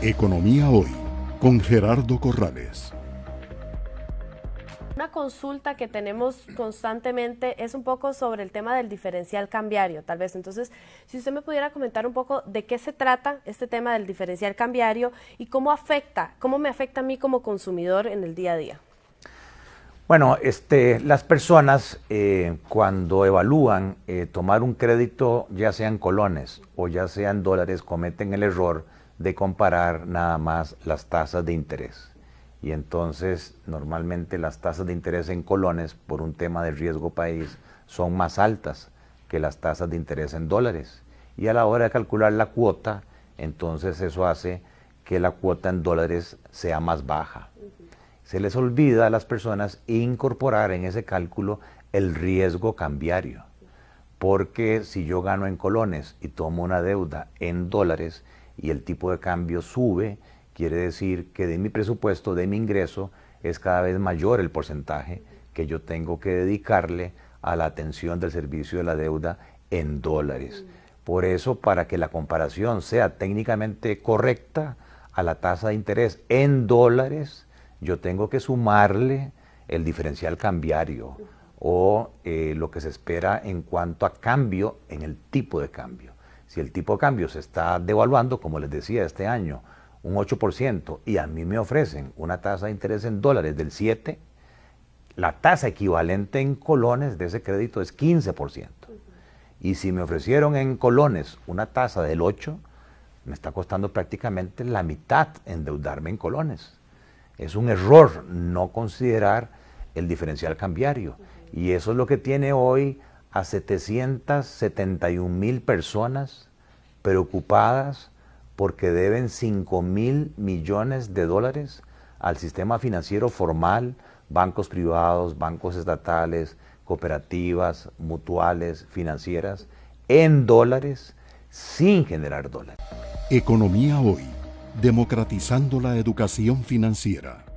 Economía Hoy con Gerardo Corrales. Una consulta que tenemos constantemente es un poco sobre el tema del diferencial cambiario, tal vez. Entonces, si usted me pudiera comentar un poco de qué se trata este tema del diferencial cambiario y cómo afecta, cómo me afecta a mí como consumidor en el día a día. Bueno, este, las personas eh, cuando evalúan eh, tomar un crédito, ya sean colones o ya sean dólares, cometen el error de comparar nada más las tasas de interés. Y entonces normalmente las tasas de interés en colones, por un tema de riesgo país, son más altas que las tasas de interés en dólares. Y a la hora de calcular la cuota, entonces eso hace que la cuota en dólares sea más baja se les olvida a las personas incorporar en ese cálculo el riesgo cambiario. Porque si yo gano en colones y tomo una deuda en dólares y el tipo de cambio sube, quiere decir que de mi presupuesto, de mi ingreso, es cada vez mayor el porcentaje que yo tengo que dedicarle a la atención del servicio de la deuda en dólares. Por eso, para que la comparación sea técnicamente correcta a la tasa de interés en dólares, yo tengo que sumarle el diferencial cambiario o eh, lo que se espera en cuanto a cambio en el tipo de cambio. Si el tipo de cambio se está devaluando, como les decía, este año un 8% y a mí me ofrecen una tasa de interés en dólares del 7%, la tasa equivalente en colones de ese crédito es 15%. Y si me ofrecieron en colones una tasa del 8%, me está costando prácticamente la mitad endeudarme en colones. Es un error no considerar el diferencial cambiario. Y eso es lo que tiene hoy a 771 mil personas preocupadas porque deben 5 mil millones de dólares al sistema financiero formal, bancos privados, bancos estatales, cooperativas, mutuales, financieras, en dólares, sin generar dólares. Economía hoy democratizando la educación financiera.